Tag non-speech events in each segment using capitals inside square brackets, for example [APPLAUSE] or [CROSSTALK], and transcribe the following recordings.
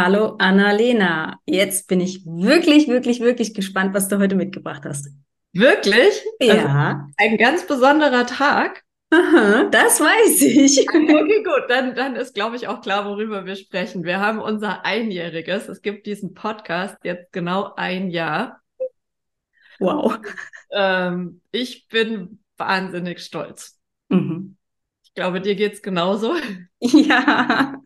Hallo Annalena. Jetzt bin ich wirklich, wirklich, wirklich gespannt, was du heute mitgebracht hast. Wirklich? Ja. Also ein ganz besonderer Tag. Aha, das weiß ich. [LAUGHS] Okay, gut, dann, dann ist, glaube ich, auch klar, worüber wir sprechen. Wir haben unser Einjähriges. Es gibt diesen Podcast jetzt genau ein Jahr. Wow. Ähm, ich bin wahnsinnig stolz. Mhm. Ich glaube, dir geht's genauso. [LAUGHS] Ja.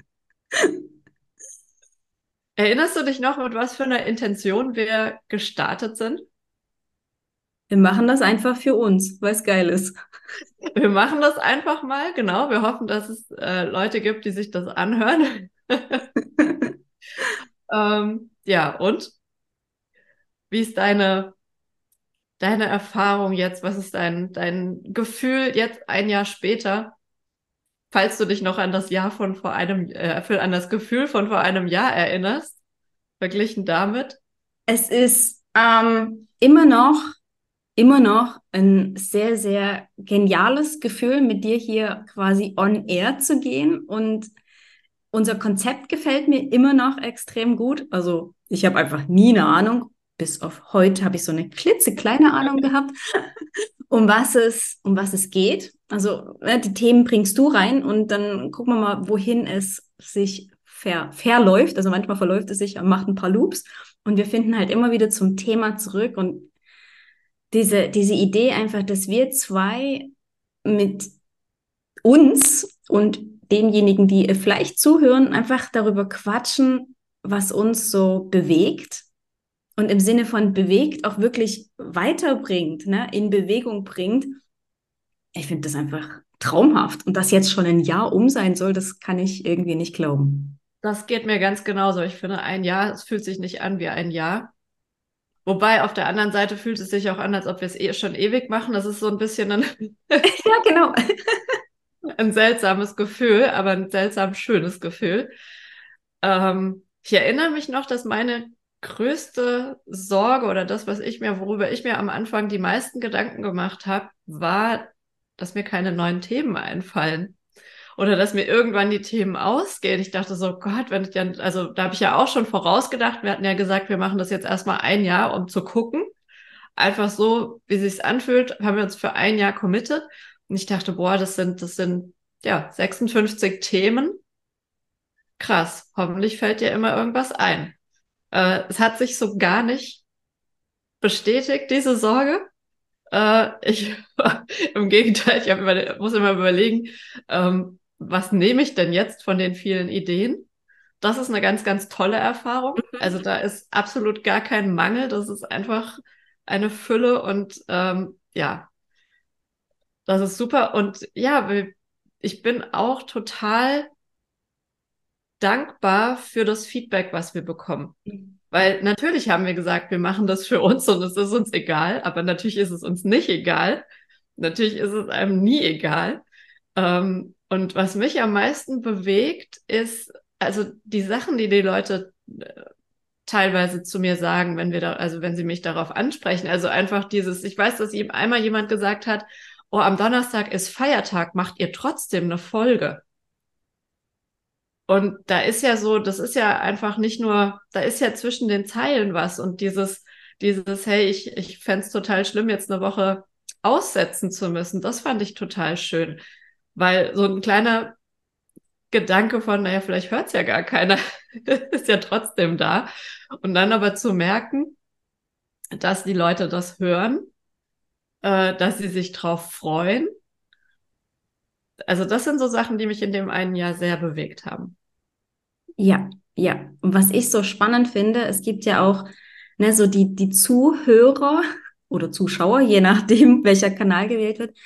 Erinnerst du dich noch, mit was für einer Intention wir gestartet sind? Wir machen das einfach für uns, weil es geil ist. [LAUGHS] Wir machen das einfach mal, genau. Wir hoffen, dass es äh, Leute gibt, die sich das anhören. [LAUGHS] ähm, ja, und? Wie ist deine, deine Erfahrung jetzt? Was ist dein, dein Gefühl jetzt ein Jahr später? Falls du dich noch an das Jahr von vor einem, äh, an das Gefühl von vor einem Jahr erinnerst, verglichen damit? Es ist ähm, immer noch, immer noch ein sehr, sehr geniales Gefühl, mit dir hier quasi on air zu gehen und unser Konzept gefällt mir immer noch extrem gut. Also ich habe einfach nie eine Ahnung. Bis auf heute habe ich so eine klitzekleine Ahnung gehabt, um was es, um was es geht. Also ne, die Themen bringst du rein und dann gucken wir mal, wohin es sich ver verläuft. Also manchmal verläuft es sich, macht ein paar Loops und wir finden halt immer wieder zum Thema zurück und diese, diese Idee einfach, dass wir zwei mit uns und denjenigen, die vielleicht zuhören, einfach darüber quatschen, was uns so bewegt und im Sinne von bewegt auch wirklich weiterbringt, ne, in Bewegung bringt ich finde das einfach traumhaft. Und dass jetzt schon ein Jahr um sein soll, das kann ich irgendwie nicht glauben. Das geht mir ganz genauso. Ich finde, ein Jahr, es fühlt sich nicht an wie ein Jahr. Wobei auf der anderen Seite fühlt es sich auch an, als ob wir es eh schon ewig machen. Das ist so ein bisschen ein, [LAUGHS] ja, genau. [LAUGHS] ein seltsames Gefühl, aber ein seltsam schönes Gefühl. Ähm, ich erinnere mich noch, dass meine größte Sorge oder das, was ich mir, worüber ich mir am Anfang die meisten Gedanken gemacht habe, war dass mir keine neuen Themen einfallen. Oder dass mir irgendwann die Themen ausgehen. Ich dachte so, Gott, wenn ich dann, also da habe ich ja auch schon vorausgedacht, wir hatten ja gesagt, wir machen das jetzt erstmal ein Jahr, um zu gucken. Einfach so, wie sich's anfühlt, haben wir uns für ein Jahr committed. Und ich dachte, boah, das sind, das sind ja 56 Themen. Krass, hoffentlich fällt dir immer irgendwas ein. Äh, es hat sich so gar nicht bestätigt, diese Sorge. Äh, ich, [LAUGHS] im Gegenteil, ich immer, muss immer überlegen, ähm, was nehme ich denn jetzt von den vielen Ideen? Das ist eine ganz, ganz tolle Erfahrung. Mhm. Also da ist absolut gar kein Mangel. Das ist einfach eine Fülle und ähm, ja, das ist super. Und ja, ich bin auch total dankbar für das Feedback, was wir bekommen. Mhm. Weil natürlich haben wir gesagt, wir machen das für uns und es ist uns egal, aber natürlich ist es uns nicht egal. Natürlich ist es einem nie egal. Ähm, und was mich am meisten bewegt, ist also die Sachen, die die Leute äh, teilweise zu mir sagen, wenn wir da, also wenn sie mich darauf ansprechen. Also einfach dieses, ich weiß, dass ihm einmal jemand gesagt hat, oh, am Donnerstag ist Feiertag, macht ihr trotzdem eine Folge? Und da ist ja so, das ist ja einfach nicht nur, da ist ja zwischen den Zeilen was und dieses, dieses, hey, ich, ich fände es total schlimm, jetzt eine Woche aussetzen zu müssen, das fand ich total schön. Weil so ein kleiner Gedanke von, naja, vielleicht hört es ja gar keiner, [LAUGHS] ist ja trotzdem da. Und dann aber zu merken, dass die Leute das hören, äh, dass sie sich drauf freuen also das sind so Sachen, die mich in dem einen Jahr sehr bewegt haben. Ja, ja. Und was ich so spannend finde, es gibt ja auch ne, so die, die Zuhörer oder Zuschauer, je nachdem, [LAUGHS] welcher Kanal gewählt wird.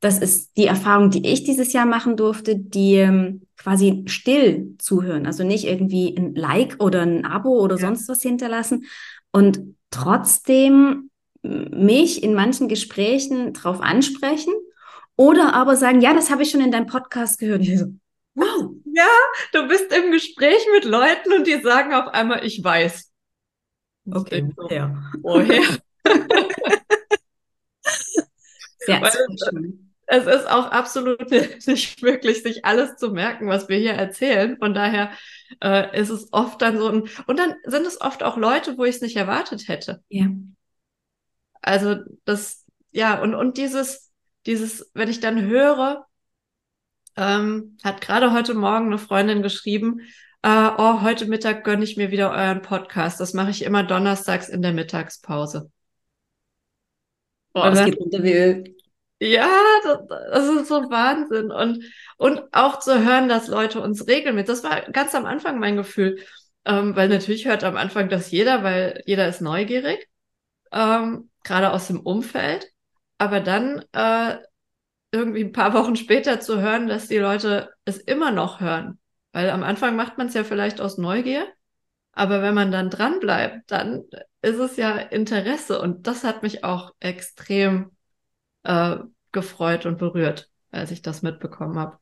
Das ist die Erfahrung, die ich dieses Jahr machen durfte, die ähm, quasi still zuhören. Also nicht irgendwie ein Like oder ein Abo oder ja. sonst was hinterlassen. Und trotzdem mich in manchen Gesprächen drauf ansprechen oder aber sagen, ja, das habe ich schon in deinem Podcast gehört. Ich so, wow. Ja, du bist im Gespräch mit Leuten und die sagen auf einmal, ich weiß. Okay, [LAUGHS] ja. woher? Sehr es ist auch absolut [LAUGHS] nicht möglich, sich alles zu merken, was wir hier erzählen. Von daher äh, ist es oft dann so ein, und dann sind es oft auch Leute, wo ich es nicht erwartet hätte. Ja. Also das, ja, und, und dieses, dieses, wenn ich dann höre, ähm, hat gerade heute Morgen eine Freundin geschrieben, äh, oh, heute Mittag gönne ich mir wieder euren Podcast. Das mache ich immer donnerstags in der Mittagspause. Oh, das geht unter wie Öl. Ja, das, das, ist so Wahnsinn. Und, und auch zu hören, dass Leute uns regelmäßig, das war ganz am Anfang mein Gefühl, ähm, weil natürlich hört am Anfang das jeder, weil jeder ist neugierig, ähm, gerade aus dem Umfeld. Aber dann äh, irgendwie ein paar [LAUGHS] Wochen später zu hören, dass die Leute es immer noch hören. Weil am Anfang macht man es ja vielleicht aus Neugier, aber wenn man dann dran bleibt, dann ist es ja Interesse. Und das hat mich auch extrem äh, gefreut und berührt, als ich das mitbekommen habe.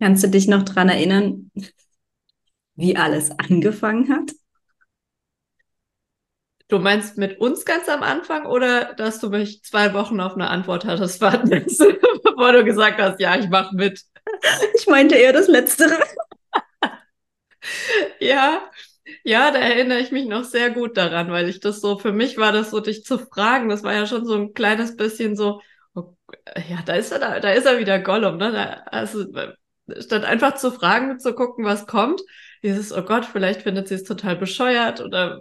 Kannst du dich noch dran erinnern, wie alles angefangen hat? Du meinst mit uns ganz am Anfang oder dass du mich zwei Wochen auf eine Antwort hattest warten [LAUGHS] bevor du gesagt hast, ja, ich mach mit? Ich meinte eher das Letztere. ja, ja, da erinnere ich mich noch sehr gut daran, weil ich das so, für mich war das so, dich zu fragen, das war ja schon so ein kleines bisschen so, oh, ja, da ist er, da, da ist er wieder Gollum, ne? Da, also, statt einfach zu fragen, zu gucken, was kommt, dieses, oh Gott, vielleicht findet sie es total bescheuert oder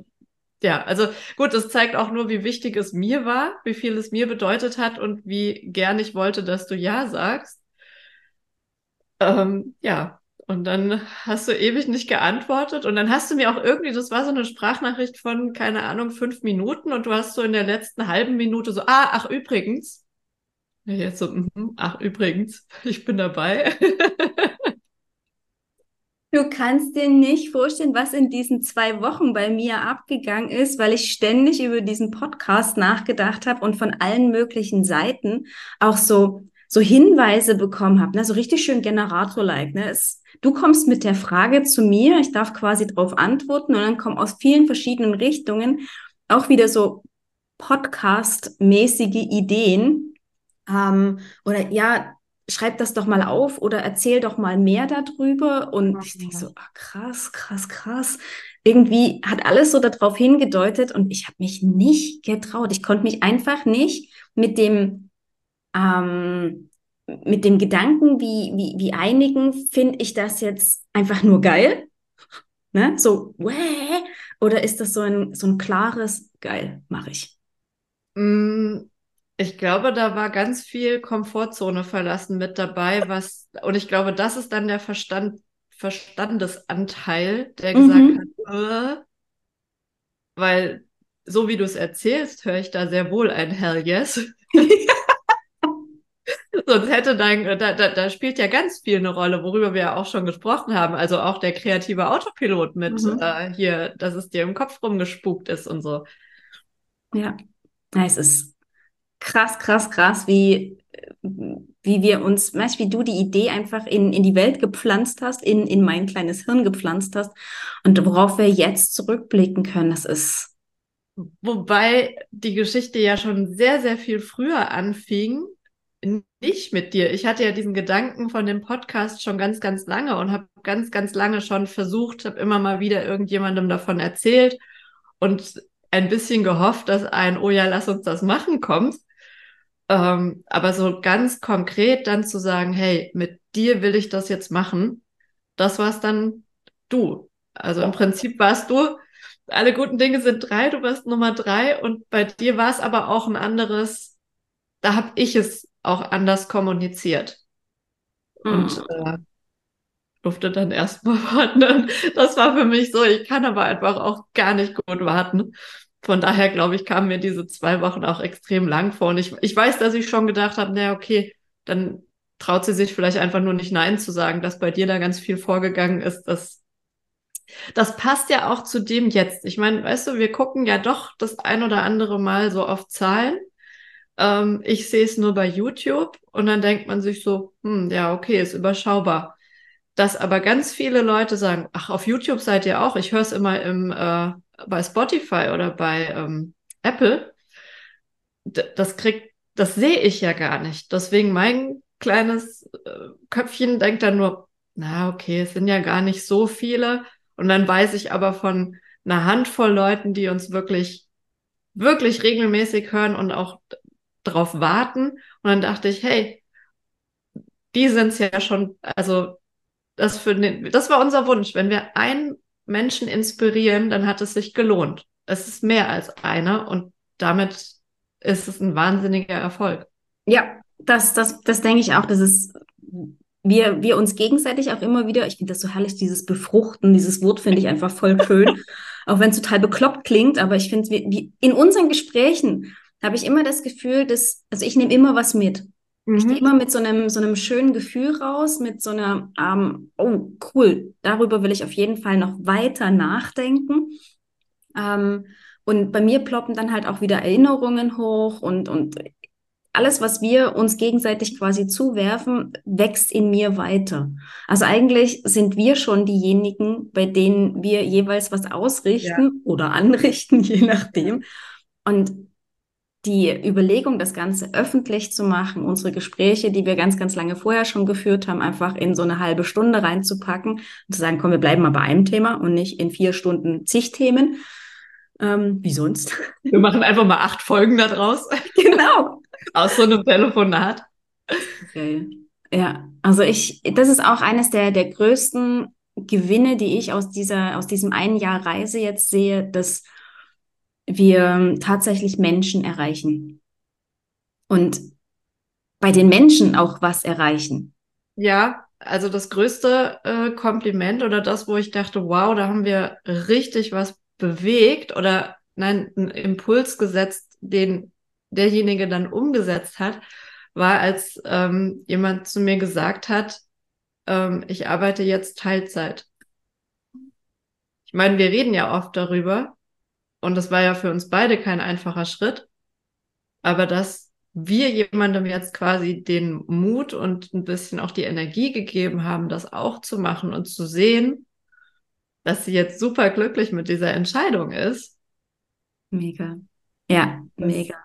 ja, also gut, das zeigt auch nur, wie wichtig es mir war, wie viel es mir bedeutet hat und wie gern ich wollte, dass du Ja sagst. Ähm, ja, und dann hast du ewig nicht geantwortet und dann hast du mir auch irgendwie, das war so eine Sprachnachricht von, keine Ahnung, fünf Minuten und du hast so in der letzten halben Minute so, ah, ach übrigens. Jetzt so, mm, ach übrigens, [LAUGHS] ich bin dabei. [LAUGHS] Du kannst dir nicht vorstellen, was in diesen zwei Wochen bei mir abgegangen ist, weil ich ständig über diesen Podcast nachgedacht habe und von allen möglichen Seiten auch so so Hinweise bekommen habe, ne? so richtig schön Generator-like. Ne? du kommst mit der Frage zu mir, ich darf quasi darauf antworten und dann kommen aus vielen verschiedenen Richtungen auch wieder so Podcast-mäßige Ideen. Ähm, oder ja, schreib das doch mal auf oder erzähl doch mal mehr darüber. Und ich denke so, ah, krass, krass, krass. Irgendwie hat alles so darauf hingedeutet und ich habe mich nicht getraut. Ich konnte mich einfach nicht mit dem ähm, mit dem Gedanken, wie, wie, wie einigen, finde ich das jetzt einfach nur geil? Ne? So, wäh? Oder ist das so ein, so ein klares, geil, mache ich? Mm, ich glaube, da war ganz viel Komfortzone verlassen mit dabei, was, und ich glaube, das ist dann der Verstand, Verstandesanteil, der gesagt mhm. hat, äh, weil so wie du es erzählst, höre ich da sehr wohl ein Hell yes. [LAUGHS] Sonst hätte dein, da, da, da spielt ja ganz viel eine Rolle, worüber wir ja auch schon gesprochen haben. Also auch der kreative Autopilot mit mhm. äh, hier, dass es dir im Kopf rumgespukt ist und so. Ja, es ist krass, krass, krass, wie, wie wir uns, weißt wie du die Idee einfach in, in die Welt gepflanzt hast, in, in mein kleines Hirn gepflanzt hast und worauf wir jetzt zurückblicken können. Das ist. Wobei die Geschichte ja schon sehr, sehr viel früher anfing nicht mit dir. Ich hatte ja diesen Gedanken von dem Podcast schon ganz, ganz lange und habe ganz, ganz lange schon versucht, habe immer mal wieder irgendjemandem davon erzählt und ein bisschen gehofft, dass ein, oh ja, lass uns das machen kommt. Ähm, aber so ganz konkret dann zu sagen, hey, mit dir will ich das jetzt machen, das war's dann du. Also im Prinzip warst du, alle guten Dinge sind drei, du warst Nummer drei und bei dir war es aber auch ein anderes, da habe ich es auch anders kommuniziert. Mhm. Und äh, durfte dann erstmal [LAUGHS] warten. Das war für mich so, ich kann aber einfach auch gar nicht gut warten. Von daher, glaube ich, kamen mir diese zwei Wochen auch extrem lang vor. Und ich, ich weiß, dass ich schon gedacht habe, naja, okay, dann traut sie sich vielleicht einfach nur nicht Nein zu sagen, dass bei dir da ganz viel vorgegangen ist, dass das passt ja auch zu dem jetzt. Ich meine, weißt du, wir gucken ja doch das ein oder andere Mal so auf Zahlen. Ähm, ich sehe es nur bei YouTube und dann denkt man sich so, hm, ja, okay, ist überschaubar. Dass aber ganz viele Leute sagen, ach, auf YouTube seid ihr auch. Ich höre es immer im, äh, bei Spotify oder bei ähm, Apple. Das kriegt, das sehe ich ja gar nicht. Deswegen mein kleines äh, Köpfchen denkt dann nur, na, okay, es sind ja gar nicht so viele. Und dann weiß ich aber von einer Handvoll Leuten, die uns wirklich, wirklich regelmäßig hören und auch drauf warten. Und dann dachte ich, hey, die sind es ja schon, also das für den, das war unser Wunsch. Wenn wir einen Menschen inspirieren, dann hat es sich gelohnt. Es ist mehr als einer und damit ist es ein wahnsinniger Erfolg. Ja, das, das, das denke ich auch. Das ist wir, wir uns gegenseitig auch immer wieder, ich finde das so herrlich, dieses Befruchten, dieses Wort finde ich einfach voll schön, [LAUGHS] auch wenn es total bekloppt klingt, aber ich finde, wie, in unseren Gesprächen habe ich immer das Gefühl, dass, also ich nehme immer was mit. Mhm. Ich gehe immer mit so einem, so einem schönen Gefühl raus, mit so einer, ähm, oh, cool, darüber will ich auf jeden Fall noch weiter nachdenken. Ähm, und bei mir ploppen dann halt auch wieder Erinnerungen hoch und, und alles, was wir uns gegenseitig quasi zuwerfen, wächst in mir weiter. Also eigentlich sind wir schon diejenigen, bei denen wir jeweils was ausrichten ja. oder anrichten, [LAUGHS] je nachdem. Und die Überlegung, das Ganze öffentlich zu machen, unsere Gespräche, die wir ganz, ganz lange vorher schon geführt haben, einfach in so eine halbe Stunde reinzupacken und zu sagen, komm, wir bleiben mal bei einem Thema und nicht in vier Stunden zig Themen. Ähm, wie sonst? Wir machen einfach mal acht Folgen da draus. [LAUGHS] Genau. Aus so einem Telefonat. Okay. Ja, also ich, das ist auch eines der, der größten Gewinne, die ich aus dieser, aus diesem einen Jahr Reise jetzt sehe, dass wir tatsächlich Menschen erreichen. Und bei den Menschen auch was erreichen. Ja, also das größte äh, Kompliment oder das, wo ich dachte, wow, da haben wir richtig was bewegt oder nein, einen Impuls gesetzt, den derjenige dann umgesetzt hat, war, als ähm, jemand zu mir gesagt hat, ähm, ich arbeite jetzt Teilzeit. Ich meine, wir reden ja oft darüber und das war ja für uns beide kein einfacher Schritt, aber dass wir jemandem jetzt quasi den Mut und ein bisschen auch die Energie gegeben haben, das auch zu machen und zu sehen, dass sie jetzt super glücklich mit dieser Entscheidung ist. Mega. Ja, das, mega.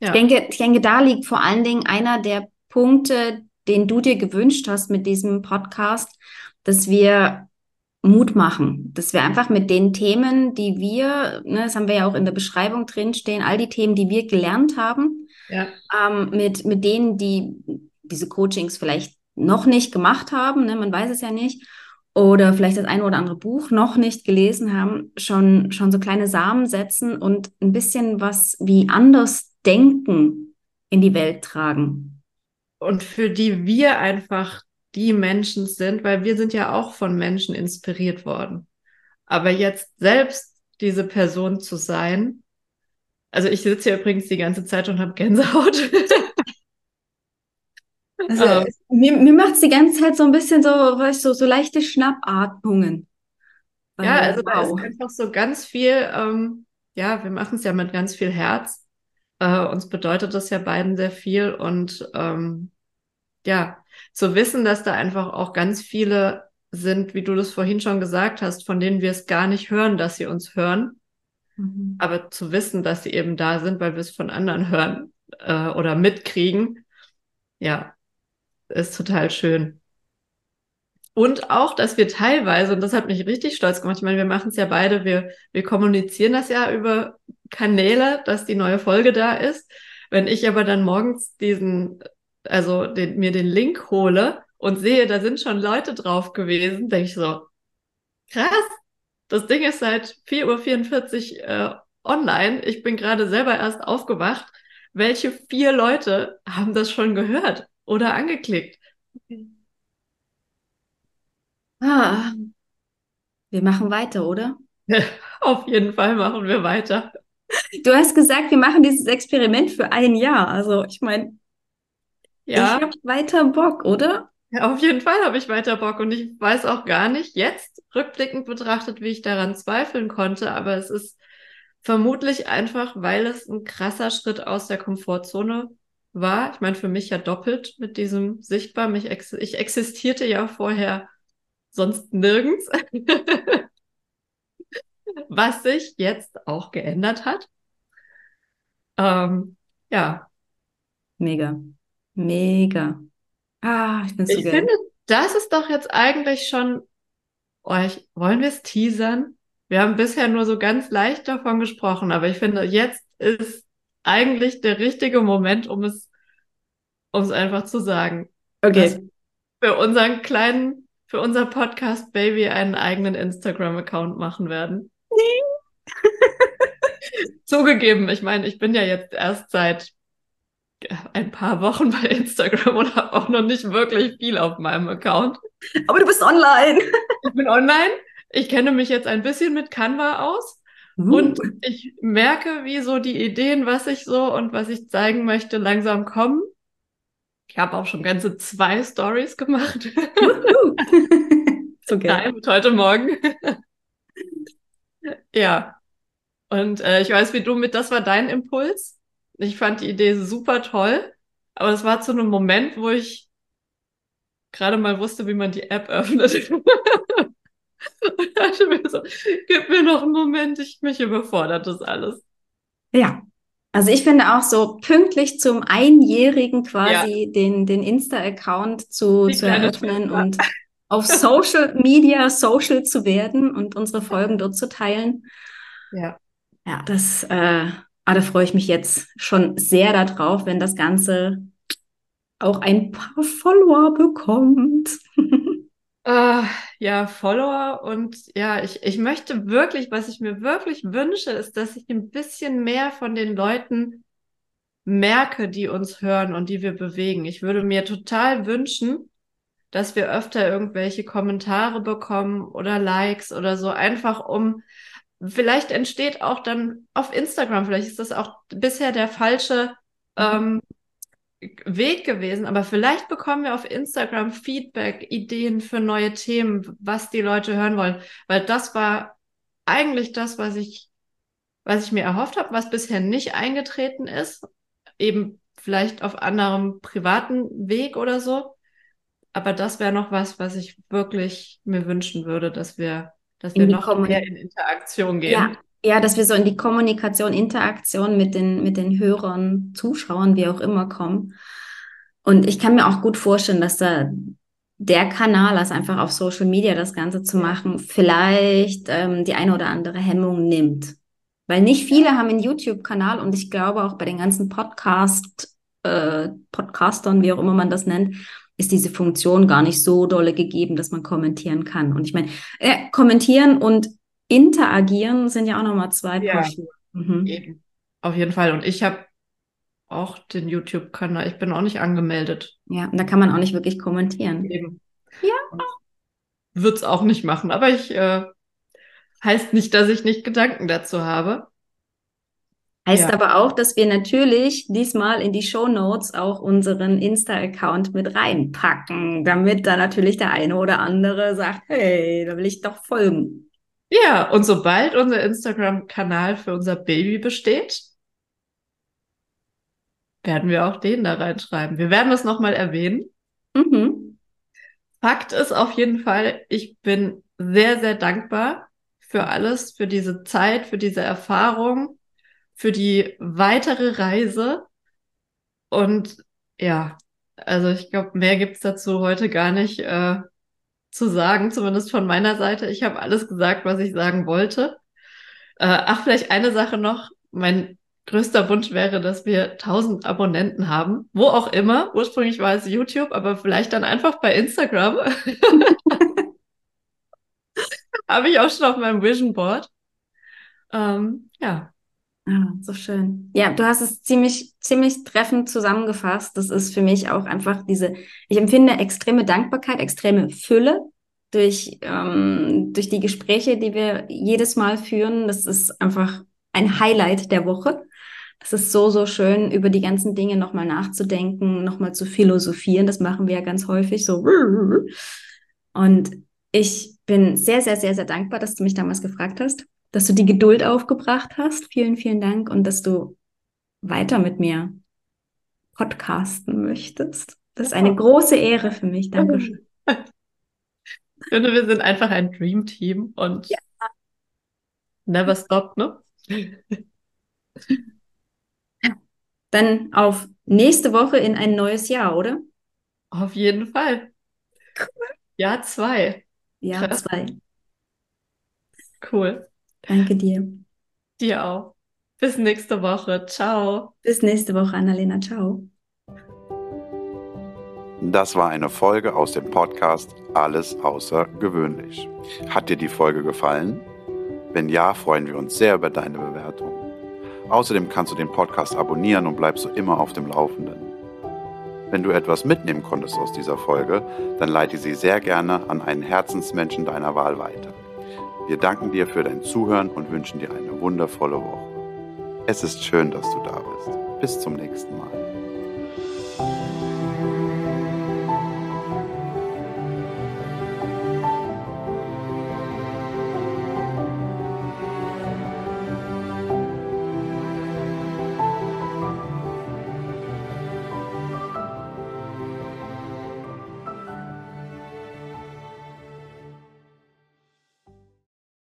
Ja. Ich, denke, ich denke, da liegt vor allen Dingen einer der Punkte, den du dir gewünscht hast mit diesem Podcast, dass wir Mut machen, dass wir einfach mit den Themen, die wir, ne, das haben wir ja auch in der Beschreibung drin stehen, all die Themen, die wir gelernt haben, ja. ähm, mit, mit denen, die diese Coachings vielleicht noch nicht gemacht haben, ne, man weiß es ja nicht, oder vielleicht das eine oder andere Buch noch nicht gelesen haben, schon, schon so kleine Samen setzen und ein bisschen was wie anders denken in die Welt tragen. Und für die wir einfach die Menschen sind, weil wir sind ja auch von Menschen inspiriert worden. Aber jetzt selbst diese Person zu sein, also ich sitze hier übrigens die ganze Zeit und habe Gänsehaut. [LAUGHS] Also, ähm, mir, mir macht es die ganze Zeit so ein bisschen so, weißt du, so, so leichte Schnappatmungen. Ja, also wow. da ist einfach so ganz viel, ähm, ja, wir machen es ja mit ganz viel Herz. Äh, uns bedeutet das ja beiden sehr viel und ähm, ja, zu wissen, dass da einfach auch ganz viele sind, wie du das vorhin schon gesagt hast, von denen wir es gar nicht hören, dass sie uns hören. Mhm. Aber zu wissen, dass sie eben da sind, weil wir es von anderen hören äh, oder mitkriegen, ja, ist total schön. Und auch, dass wir teilweise, und das hat mich richtig stolz gemacht, ich meine, wir machen es ja beide, wir, wir kommunizieren das ja über Kanäle, dass die neue Folge da ist. Wenn ich aber dann morgens diesen, also den, mir den Link hole und sehe, da sind schon Leute drauf gewesen, denke ich so, krass, das Ding ist seit 4.44 Uhr äh, online. Ich bin gerade selber erst aufgewacht. Welche vier Leute haben das schon gehört? oder angeklickt. Ah, wir machen weiter, oder? [LAUGHS] Auf jeden Fall machen wir weiter. Du hast gesagt, wir machen dieses Experiment für ein Jahr. Also ich meine, ja. ich habe weiter Bock, oder? Ja, auf jeden Fall habe ich weiter Bock und ich weiß auch gar nicht jetzt, rückblickend betrachtet, wie ich daran zweifeln konnte, aber es ist vermutlich einfach, weil es ein krasser Schritt aus der Komfortzone war. Ich meine, für mich ja doppelt mit diesem sichtbar. Mich ex ich existierte ja vorher sonst nirgends. [LAUGHS] Was sich jetzt auch geändert hat. Ähm, ja. Mega. Mega. Ah, ich bin so Ich geil. finde, das ist doch jetzt eigentlich schon. Oh, ich, wollen wir es teasern? Wir haben bisher nur so ganz leicht davon gesprochen, aber ich finde, jetzt ist eigentlich der richtige Moment, um es, um es einfach zu sagen. Dass Okay. wir für unseren kleinen, für unser Podcast Baby einen eigenen Instagram-Account machen werden. [LAUGHS] Zugegeben, ich meine, ich bin ja jetzt erst seit ein paar Wochen bei Instagram und habe auch noch nicht wirklich viel auf meinem Account. Aber du bist online. Ich bin online. Ich kenne mich jetzt ein bisschen mit Canva aus Uh. und ich merke, wie so die Ideen, was ich so und was ich zeigen möchte, langsam kommen. Ich habe auch schon ganze zwei Stories gemacht. So geil. Nein, heute Morgen. ja. Und äh, ich weiß, wie du mit, das war dein Impuls. Ich fand die Idee super toll, aber es war zu einem Moment, wo ich gerade mal wusste, wie man die App öffnet. Und [LAUGHS] dachte mir so, gib mir noch einen Moment, ich mich überfordert das alles. Ja. Also ich finde auch so pünktlich zum Einjährigen quasi den, den Insta-Account zu, Die zu eröffnen Schwester. und auf Social Media social zu werden und unsere Folgen dort zu teilen. Ja. Ja, das, äh, ah, da freue ich mich jetzt schon sehr darauf, wenn das Ganze auch ein paar Follower bekommt. Äh, [LAUGHS] ja, Follower und ja, ich, ich möchte wirklich, was ich mir wirklich wünsche, ist, dass ich ein bisschen mehr von den Leuten merke, die uns hören und die wir bewegen. Ich würde mir total wünschen, dass wir öfter irgendwelche Kommentare bekommen oder Likes oder so, einfach um, vielleicht entsteht auch dann auf Instagram, vielleicht ist das auch bisher der falsche ähm, Weg gewesen, aber vielleicht bekommen wir auf Instagram Feedback, Ideen für neue Themen, was die Leute hören wollen, weil das war eigentlich das, was ich, was ich mir erhofft habe, was bisher nicht eingetreten ist, eben vielleicht auf anderem privaten Weg oder so. Aber das wäre noch was, was ich wirklich mir wünschen würde, dass wir, dass wir noch mehr in Interaktion gehen. Ja, ja, dass wir so in die Kommunikation, Interaktion mit den, mit den Hörern, Zuschauern, wie auch immer kommen. Und ich kann mir auch gut vorstellen, dass da der Kanal, also einfach auf Social Media das Ganze zu machen, vielleicht ähm, die eine oder andere Hemmung nimmt. Weil nicht viele haben einen YouTube-Kanal und ich glaube auch bei den ganzen Podcast, äh, Podcastern, wie auch immer man das nennt, ist diese Funktion gar nicht so dolle gegeben, dass man kommentieren kann. Und ich meine, äh, kommentieren und interagieren sind ja auch nochmal zwei Ja. Paar Schuhe. Mhm. Eben. Auf jeden Fall. Und ich habe auch den YouTube-Kanal. Ich bin auch nicht angemeldet. Ja, und da kann man auch nicht wirklich kommentieren. Eben. Ja. Wird es auch nicht machen. Aber ich äh, heißt nicht, dass ich nicht Gedanken dazu habe. Heißt Ja. aber auch, dass wir natürlich diesmal in die Show Notes auch unseren Insta-Account mit reinpacken, damit da natürlich der eine oder andere sagt, hey, da will ich doch folgen. Ja, und sobald unser Instagram-Kanal für unser Baby besteht, werden wir auch den da reinschreiben. Wir werden das nochmal erwähnen. Mhm. Fakt ist auf jeden Fall, ich bin sehr, sehr dankbar für alles, für diese Zeit, für diese Erfahrung, für die weitere Reise. Und ja, also ich glaube, mehr gibt's dazu heute gar nicht äh, zu sagen, zumindest von meiner Seite. Ich habe alles gesagt, was ich sagen wollte. Äh, ach, vielleicht eine Sache noch. Mein größter Wunsch wäre, dass wir 1000 Abonnenten haben, wo auch immer. Ursprünglich war es YouTube, aber vielleicht dann einfach bei Instagram. [LAUGHS] Habe ich auch schon auf meinem Vision Board. Ähm, ja, Ah, so schön. Ja, du hast es ziemlich, ziemlich treffend zusammengefasst. Das ist für mich auch einfach diese, ich empfinde extreme Dankbarkeit, extreme Fülle durch, ähm, durch die Gespräche, die wir jedes Mal führen. Das ist einfach ein Highlight der Woche. Das ist so, so schön, über die ganzen Dinge nochmal nachzudenken, nochmal zu philosophieren. Das machen wir ja ganz häufig so. Und ich bin sehr, sehr, sehr, sehr dankbar, dass du mich damals gefragt hast, dass du die Geduld aufgebracht hast. Vielen, vielen Dank und dass du weiter mit mir podcasten möchtest. Das ist eine große Ehre für mich. Dankeschön. Ich finde, wir sind einfach ein Dream Team und ja. never stop, ne? Dann auf nächste Woche in ein neues Jahr, oder? Auf jeden Fall. Cool. Jahr zwei. Jahr Krass. zwei. Cool. Danke dir. Dir auch. Bis nächste Woche. Ciao. Bis nächste Woche, Annalena. Ciao. Das war eine Folge aus dem Podcast Alles außergewöhnlich. Hat dir die Folge gefallen? Wenn ja, freuen wir uns sehr über deine Bewertung. Außerdem kannst du den Podcast abonnieren und bleibst so immer auf dem Laufenden. Wenn du etwas mitnehmen konntest aus dieser Folge, dann leite sie sehr gerne an einen Herzensmenschen deiner Wahl weiter. Wir danken dir für dein Zuhören und wünschen dir eine wundervolle Woche. Es ist schön, dass du da bist. Bis zum nächsten Mal.